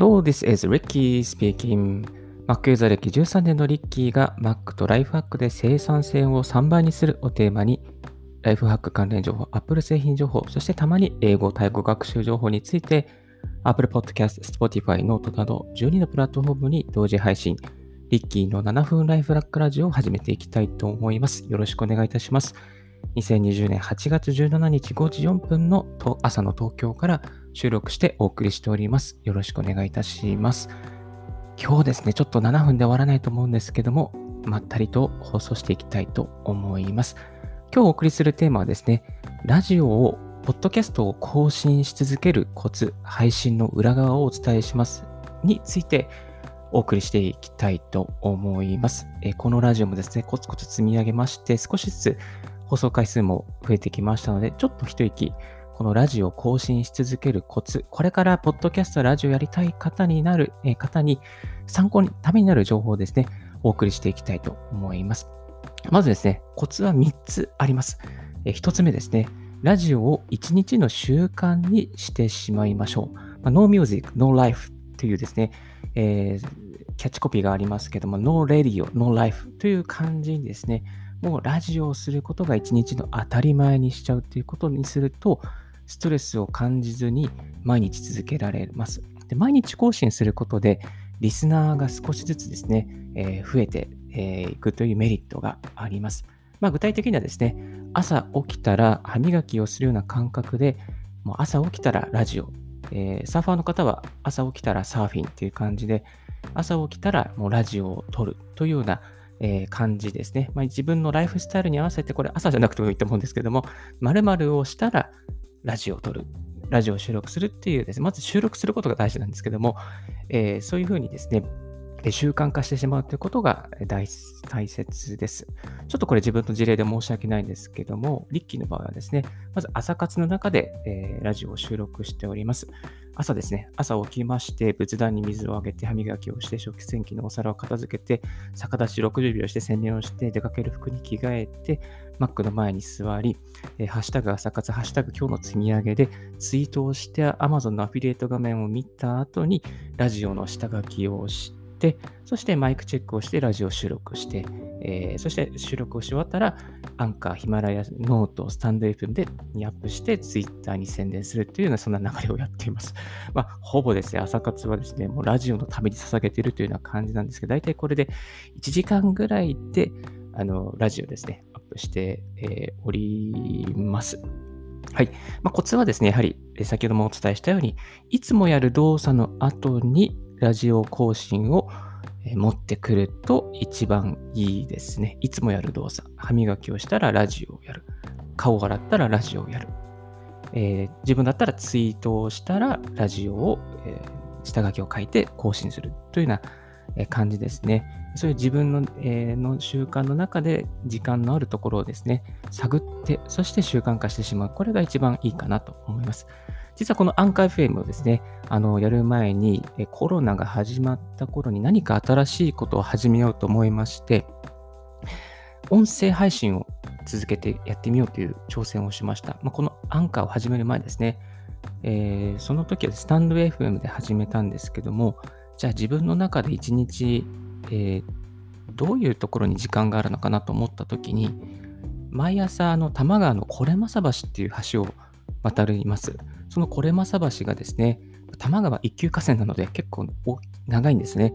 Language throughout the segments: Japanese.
Hello, this is Ricky speaking. Mac ユーザー歴13年のリッキーが Mac とライフハックで生産性を3倍にするをテーマに、ライフハック関連情報、Apple 製品情報、そしてたまに英語、タイ語学習情報について、Apple Podcast、Spotify、Note など12のプラットフォームに同時配信、リッキーの7分ライフラックラジオを始めていきたいと思います。よろしくお願いいたします。2020年8月17日5時4分の朝の東京から収録してお送りしております。よろしくお願いいたします。今日ですね、ちょっと7分で終わらないと思うんですけども、まったりと放送していきたいと思います。今日お送りするテーマはですね、ラジオを、ポッドキャストを更新し続けるコツ、配信の裏側をお伝えしますについてお送りしていきたいと思います。えこのラジオもですね、コツコツ積み上げまして、少しずつ放送回数も増えてきましたので、ちょっと一息、このラジオを更新し続けるコツ、これからポッドキャスト、ラジオやりたい方になる、え方に参考に、ためになる情報をですね、お送りしていきたいと思います。まずですね、コツは3つあります。え1つ目ですね、ラジオを1日の習慣にしてしまいましょう。まあ、no music, no life というですね、えー、キャッチコピーがありますけども、no radio, no life という感じにですね、もうラジオをすることが1日の当たり前にしちゃうということにすると、ストレスを感じずに毎日続けられます。で毎日更新することで、リスナーが少しずつですね、えー、増えてい、えー、くというメリットがあります。まあ、具体的にはですね、朝起きたら歯磨きをするような感覚で、もう朝起きたらラジオ、えー、サーファーの方は朝起きたらサーフィンっていう感じで、朝起きたらもうラジオを撮るというような、えー、感じですね。まあ、自分のライフスタイルに合わせて、これ朝じゃなくてもいいと思うんですけども、〇〇をしたらラジオを撮る。ラジオを収録するっていうですね、まず収録することが大事なんですけども、えー、そういうふうにですね、習慣化してしまうということが大切です。ちょっとこれ自分の事例で申し訳ないんですけども、リッキーの場合はですね、まず朝活の中で、えー、ラジオを収録しております。朝ですね、朝起きまして、仏壇に水をあげて、歯磨きをして、食洗機のお皿を片付けて、逆立ち60秒して洗面をして、出かける服に着替えて、マックの前に座り、えー、ハッシュタグ朝活、ハッシュタグ今日の積み上げで、ツイートをして、Amazon のアフィリエイト画面を見た後に、ラジオの下書きをして、そしてマイクチェックをしてラジオ収録して、えー、そして収録をし終わったら、アンカー、ヒマラヤ、ノート、スタンド FM でにアップして、ツイッターに宣伝するというような、そんな流れをやっています。まあ、ほぼですね、朝活はですね、もうラジオのために捧げているというような感じなんですけど、大体これで1時間ぐらいで、あの、ラジオですね、プして、おります。はい。まあ、コツはですね、やはり先ほどもお伝えしたように、いつもやる動作の後にラジオ更新を持ってくると一番いいですね。いつもやる動作。歯磨きをしたらラジオをやる。顔を洗ったらラジオをやる。えー、自分だったらツイートをしたらラジオを、えー、下書きを書いて更新するというような感じですね。そういう自分の,、えー、の習慣の中で時間のあるところをですね、探って、そして習慣化してしまう。これが一番いいかなと思います。実はこのアンカー FM をですね、あの、やる前に、コロナが始まった頃に何か新しいことを始めようと思いまして、音声配信を続けてやってみようという挑戦をしました。まあ、このアンカーを始める前ですね、えー、その時はスタンド FM で始めたんですけども、じゃあ自分の中で一日、えー、どういうところに時間があるのかなと思った時に、毎朝あの多摩川のこれまさ橋っていう橋を渡ります。そのこれまさ橋がですね、多摩川一級河川なので結構長いんですね。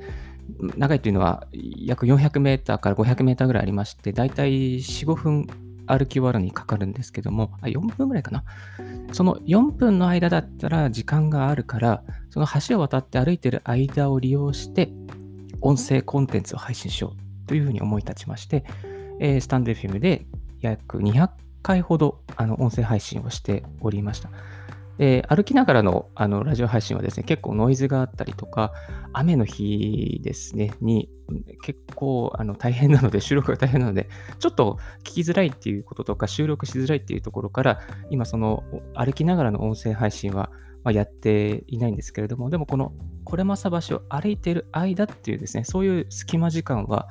長いというのは約400メーターから500メーターぐらいありまして、だいたい4、5分歩き終わるにかかるんですけども、あ、4分ぐらいかな。その4分の間だったら時間があるから、その橋を渡って歩いてる間を利用して、音声コンテンツを配信しようというふうに思い立ちまして、えー、スタンド FM で約200回ほどあの音声配信をしておりました。で歩きながらのあのラジオ配信はですね、結構ノイズがあったりとか、雨の日ですね、に結構あの大変なので、収録が大変なので、ちょっと聞きづらいっていうこととか、収録しづらいっていうところから、今その歩きながらの音声配信は、まやっていないんですけれども、でもこのこれまさ橋を歩いている間っていうですね、そういう隙間時間は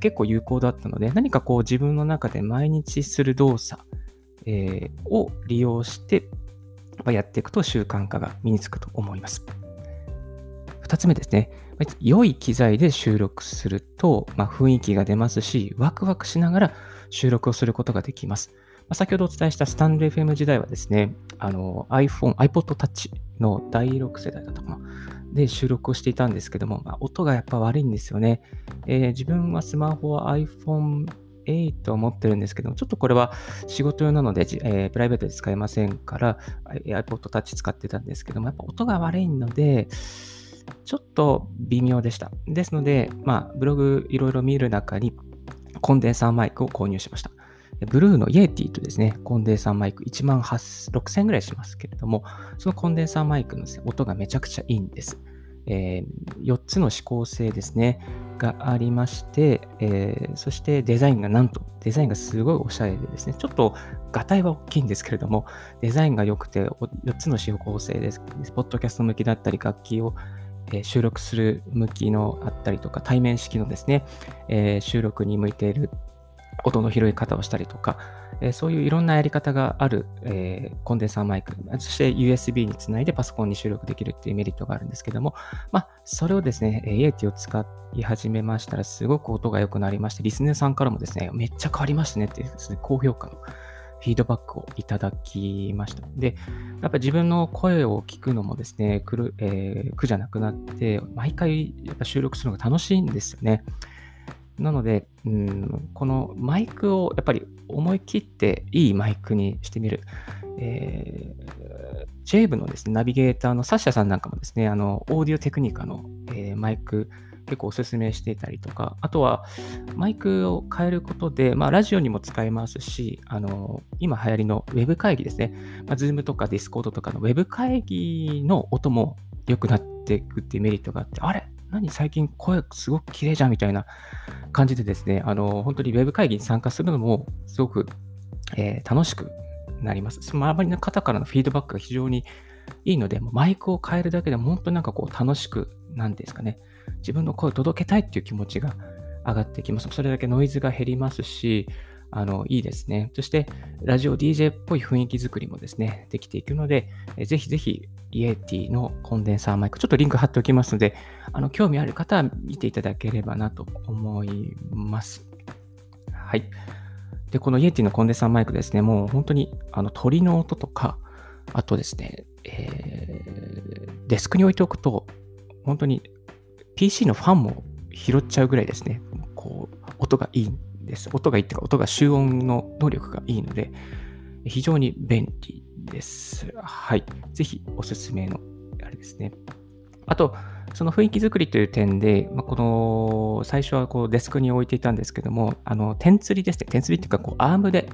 結構有効だったので、何かこう自分の中で毎日する動作、えー、を利用して、やっていくと習慣化が身につくと思います。2つ目ですね。良い機材で収録すると、まあ、雰囲気が出ますし、ワクワクしながら収録をすることができます。ま、先ほどお伝えしたスタンド FM 時代はですね、iPhone、iPod Touch の第6世代だったかな。で収録をしていたんですけども、まあ、音がやっぱ悪いんですよね。えー、自分はスマホは iPhone 8を持ってるんですけども、ちょっとこれは仕事用なので、えー、プライベートで使えませんから、iPod Touch 使ってたんですけども、やっぱ音が悪いので、ちょっと微妙でした。ですので、まあ、ブログいろいろ見る中に、コンデンサーマイクを購入しました。ブルーのイエティとですね、コンデンサーマイク1万6000円ぐらいしますけれども、そのコンデンサーマイクの、ね、音がめちゃくちゃいいんです。えー、4つの指向性ですね、がありまして、えー、そしてデザインがなんと、デザインがすごいおしゃれでですね、ちょっとガタイは大きいんですけれども、デザインが良くて、4つの指向性です。ポッドキャスト向きだったり、楽器を収録する向きのあったりとか、対面式のですね、えー、収録に向いている音の拾い方をしたりとか、えー、そういういろんなやり方がある、えー、コンデンサーマイク、そして USB につないでパソコンに収録できるっていうメリットがあるんですけども、まあ、それをですね、イエティを使い始めましたら、すごく音が良くなりまして、リスネーさんからもですね、めっちゃ変わりましたねっていうですね、高評価のフィードバックをいただきました。で、やっぱ自分の声を聞くのもですね、苦,、えー、苦じゃなくなって、毎回やっぱ収録するのが楽しいんですよね。なので、うん、このマイクをやっぱり思い切っていいマイクにしてみる。えー、ジェイブのですね、ナビゲーターのサッシャさんなんかもですね、あの、オーディオテクニカの、えー、マイク、結構おすすめしていたりとか、あとはマイクを変えることで、まあ、ラジオにも使えますし、あの今流行りのウェブ会議ですね、まあ、Zoom とか Discord とかのウェブ会議の音も良くなっていくっていうメリットがあって、あれ？何最近声すごく綺麗じゃんみたいな感じでですね、あの本当にウェブ会議に参加するのもすごく、えー、楽しくなります。周りの方からのフィードバックが非常にいいので、マイクを変えるだけでも本当になんかこう楽しく、なんですかね、自分の声を届けたいっていう気持ちが上がってきます。それだけノイズが減りますし、あの、いいですね。そして、ラジオ DJ っぽい雰囲気作りもですね、できていくので、ぜひぜひ、イエティのコンデンサーマイク、ちょっとリンク貼っておきますので、あの、興味ある方は見ていただければなと思います。はい。で、このイエティのコンデンサーマイクですね、もう本当にあの鳥の音とか、あとですね、えー、デスクに置いておくと、本当に PC のファンも拾っちゃうぐらいですね、こう、音がいいんです。音がいいっていうか、音が集音の能力がいいので、非常に便利です。はい。ぜひおすすめの、あれですね。あと、その雰囲気作りという点で、まあ、この、最初はこうデスクに置いていたんですけども、あの、点釣りですね。点釣りっていうか、こう、アームで、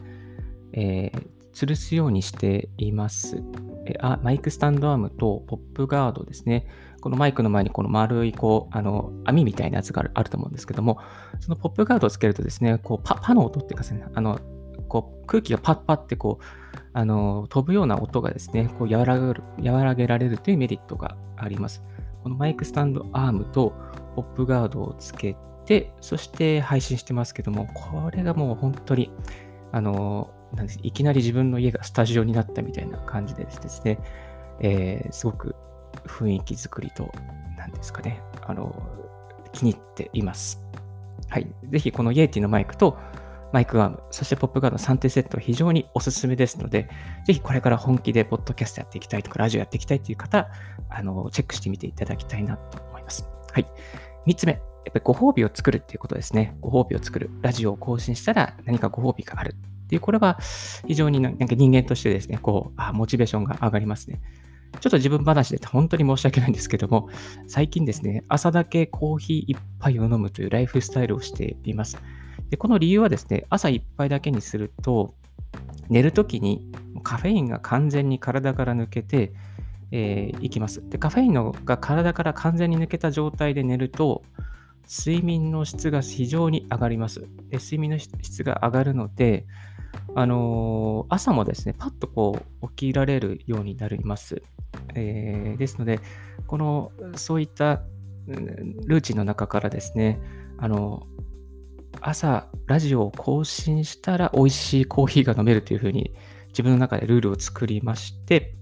えー、吊るすようにしています。えあマイクスタンドアームとポップガードですね。このマイクの前にこの丸いこうあの網みたいなやつがあると思うんですけども、そのポップガードをつけるとですね、こうパパの音っていうかですね、あのこう空気がパッパってこうあの飛ぶような音がですね、こう和らげる和らげられるというメリットがあります。このマイクスタンドアームとポップガードをつけて、そして配信してますけども、これがもう本当に、あの、なんですいきなり自分の家がスタジオになったみたいな感じでですね、えー、すごく雰囲気作りと、何ですかね、あの、気に入っています。はい。ぜひこのイエティのマイクとマイクアーム、そしてポップガード3点セットは非常におすすめですので、ぜひこれから本気でポッドキャストやっていきたいとか、ラジオやっていきたいという方、あの、チェックしてみていただきたいなと思います。はい。3つ目、やっぱりご褒美を作るっていうことですね。ご褒美を作る。ラジオを更新したら何かご褒美があるっていう、これは非常になんか人間としてですね、こう、あ、モチベーションが上がりますね。ちょっと自分話で本当に申し訳ないんですけども、最近ですね、朝だけコーヒー一杯を飲むというライフスタイルをしています。でこの理由はですね、朝一杯だけにすると、寝るときにカフェインが完全に体から抜けて、えー、いきます。で、カフェインのが体から完全に抜けた状態で寝ると、睡眠の質が非常に上がります。で睡眠の質が上がるので、あのー、朝もですね、パッとこう起きられるようになります。えー、ですので、この、そういったルーチンの中からですね、あの、朝、ラジオを更新したら美味しいコーヒーが飲めるというふうに自分の中でルールを作りまして、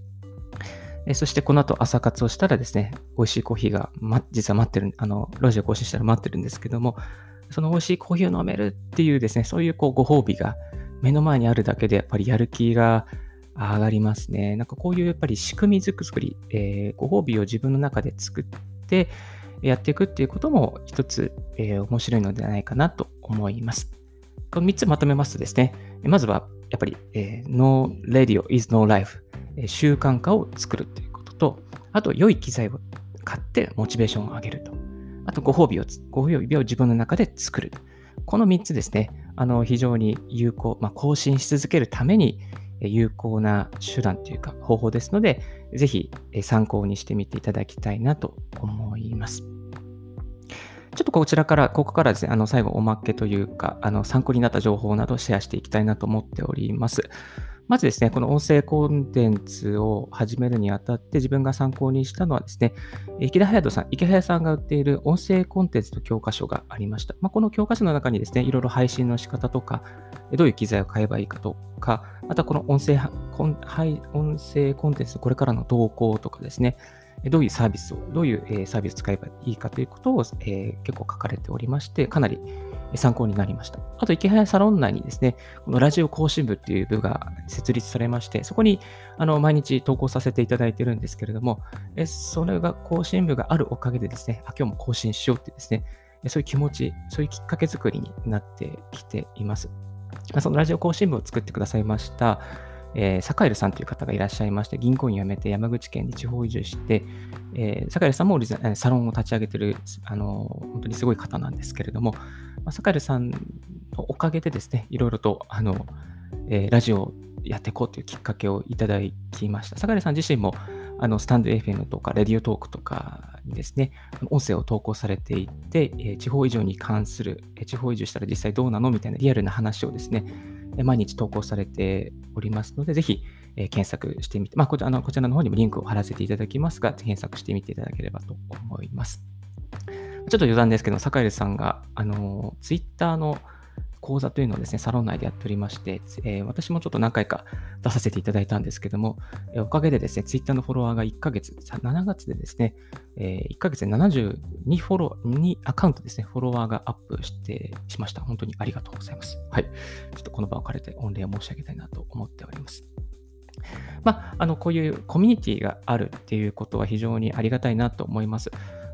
そしてこの後朝活をしたらですね、美味しいコーヒーが、ま、実は待ってる、あの、ラジオ更新したら待ってるんですけども、その美味しいコーヒーを飲めるっていうですね、そういうこうご褒美が目の前にあるだけでやっぱりやる気が上がりますね。なんかこういうやっぱり仕組み作り、えー、ご褒美を自分の中で作ってやっていくっていうことも一つ、えー、面白いのではないかなと思います。この3つまとめますとですね、まずはやっぱり、えー、No Radio is No Life、えー、習慣化を作るということと、あと良い機材を買ってモチベーションを上げると。あとご褒美を、ご褒美を自分の中で作る。この3つですね、あの非常に有効、まあ、更新し続けるために有効な手段というか方法ですので、ぜひ参考にしてみていただきたいなと思います。ちょっとこちらから、ここからですね、あの最後おまけというか、あの参考になった情報などをシェアしていきたいなと思っております。まずですね、この音声コンテンツを始めるにあたって自分が参考にしたのはですね、池田隼人さん、池早さんが売っている音声コンテンツの教科書がありました。まあ、この教科書の中にですね、いろいろ配信の仕方とか、どういう機材を買えばいいかとか、またこの音声コン音声コンテンツこれからの動向とかですね、どういうサービスを、どういうサービスを使えばいいかということを、えー、結構書かれておりまして、かなり参考になりました。あと、池早サロン内にですね、このラジオ更新部っていう部が設立されまして、そこにあの毎日投稿させていただいてるんですけれども、えそれが更新部があるおかげでですね、あ、今日も更新しようってですね、そういう気持ち、そういうきっかけ作りになってきています。そのラジオ更新部を作ってくださいました、えー、坂井さんという方がいらっしゃいまして、銀行員を辞めて山口県に地方移住して、えー、坂井さんもサロンを立ち上げてる、あの本当にすごい方なんですけれども、まあ、坂井さんのおかげでですね、いろいろと、あの、えー、ラジオをやっていこうというきっかけをいただきました。坂井さん自身も、あのスタンド FM とか、レディオトークとかにですね、音声を投稿されていて、え地方移住に関する、え地方移住したら実際どうなのみたいなリアルな話をですね、毎日投稿されておりますので、ぜひ、え検索してみて、まあこちあの、こちらの方にもリンクを貼らせていただきますが、検索してみていただければと思います。ちょっと余談ですけど、坂井さんが、あの、ツイッターの講座というのをですね、サロン内でやっておりまして、えー、私もちょっと何回か出させていただいたんですけども、えー、おかげでですね、ツイッターのフォロワーが1ヶ月、7月でですね、えー、1ヶ月で72フォロー、2アカウントですね、フォロワーがアップしてしました。本当にありがとうございます。はい。ちょっとこの場を借りて御礼を申し上げたいなと思っております。まあ、あの、こういうコミュニティがあるっていうことは非常にありがたいなと思います。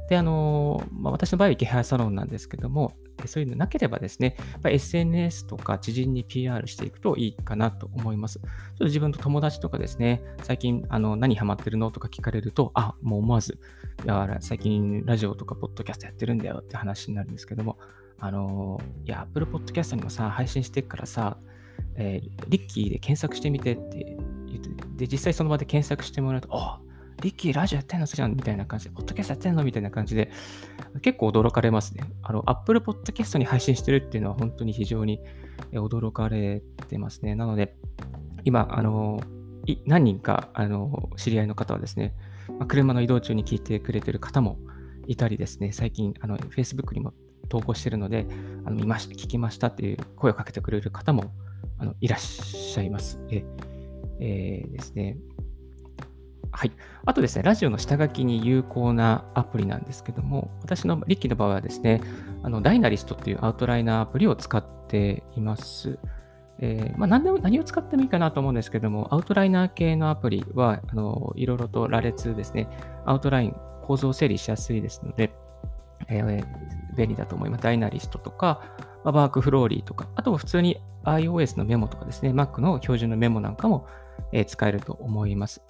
で、あの、まあ、私の場合は池早サロンなんですけども、そういうのなければですね、SNS とか知人に PR していくといいかなと思います。ちょっと自分と友達とかですね、最近あの何ハマってるのとか聞かれると、あ、もう思わず、いや最近ラジオとかポッドキャストやってるんだよって話になるんですけども、あの、いや、Apple Podcast にもさ、配信してるからさ、えー、リッキーで検索してみてって言って、で、実際その場で検索してもらうと、あ、リッキーラジオやってんのじゃんみたいな感じで、ポッドキャストやってんのみたいな感じで、結構驚かれますね。あの、Apple Podcast に配信してるっていうのは本当に非常に驚かれてますね。なので、今、あの、何人か、あの、知り合いの方はですね、まあ、車の移動中に聞いてくれてる方もいたりですね、最近、あの、Facebook にも投稿してるので、あの見ました、聞きましたっていう声をかけてくれる方もあのいらっしゃいます。ええー、ですね。はい。あとですね、ラジオの下書きに有効なアプリなんですけども、私のリッキーの場合はですね、あのダイナリストっていうアウトライナーアプリを使っています。えー、まあ、何でも何を使ってもいいかなと思うんですけども、アウトライナー系のアプリは、あのいろいろと羅列ですね、アウトライン、構造整理しやすいですので、えー、便利だと思います。ダイナリストとか、まあ、バークフローリーとか、あと普通に iOS のメモとかですね、Mac の標準のメモなんかも、えー、使えると思います。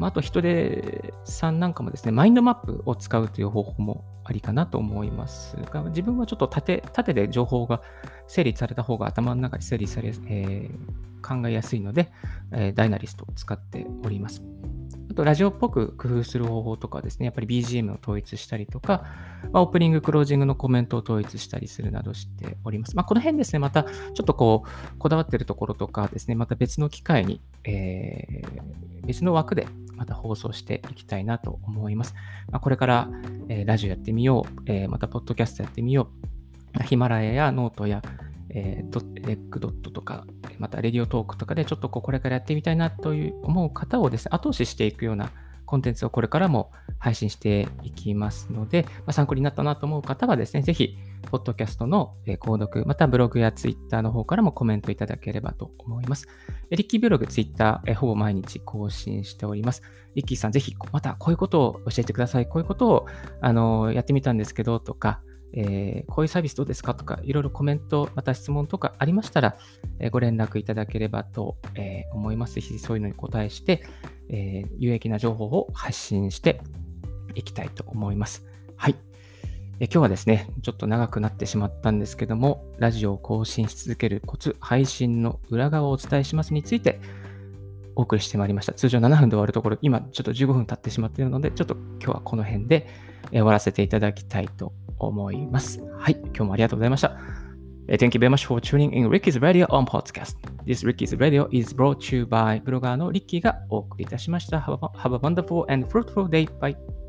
まあ、あと人手さんなんかもですね、マインドマップを使うという方法もありかなと思いますが、自分はちょっと縦縦で情報が整理された方が頭の中で整理され、えー、考えやすいので、えー、ダイナリストを使っております。あと、ラジオっぽく工夫する方法とかですね、やっぱり BGM を統一したりとか、まあ、オープニング、クロージングのコメントを統一したりするなどしております。まあ、この辺ですね、またちょっとこう、こだわってるところとかですね、また別の機会に、えー、別の枠でまた放送していきたいなと思います。まあ、これから、えー、ラジオやってみよう、えー、またポッドキャストやってみよう、ヒマラヤやノートや、えー、 REC.とか、また Radiotalk とかでちょっとこれからやってみたいなという思う方をですね、後押ししていくようなコンテンツをこれからも配信していきますので、まあ、参考になったなと思う方はですね、ぜひ、ポッドキャストの購読、またブログやツイッターの方からもコメントいただければと思います。リッキーブログ、ツイッター、ほぼ毎日更新しております。リッキーさん、ぜひ、またこういうことを教えてください。こういうことをあのやってみたんですけど、とか、えー、こういうサービスどうですかとか、いろいろコメント、また質問とかありましたら、えー、ご連絡いただければと、えー、思います。ぜひそういうのに答えして、え有益な情報を発信していきたいと思います。はい。え今日はですね、ちょっと長くなってしまったんですけども、ラジオを更新し続けるコツ、配信の裏側をお伝えしますについて、お送りしてまいりました。通常7分で終わるところ、今ちょっと15分経ってしまっているので、ちょっと今日はこの辺で終わらせていただきたいと思います。はい、今日もありがとうございました。Thank you very much for tuning in Ricky's Radio on Podcast. This Ricky's Radio is brought to you by ブロガーのリッキーがお送りいたしました。Have a, have a wonderful and fruitful day. Bye.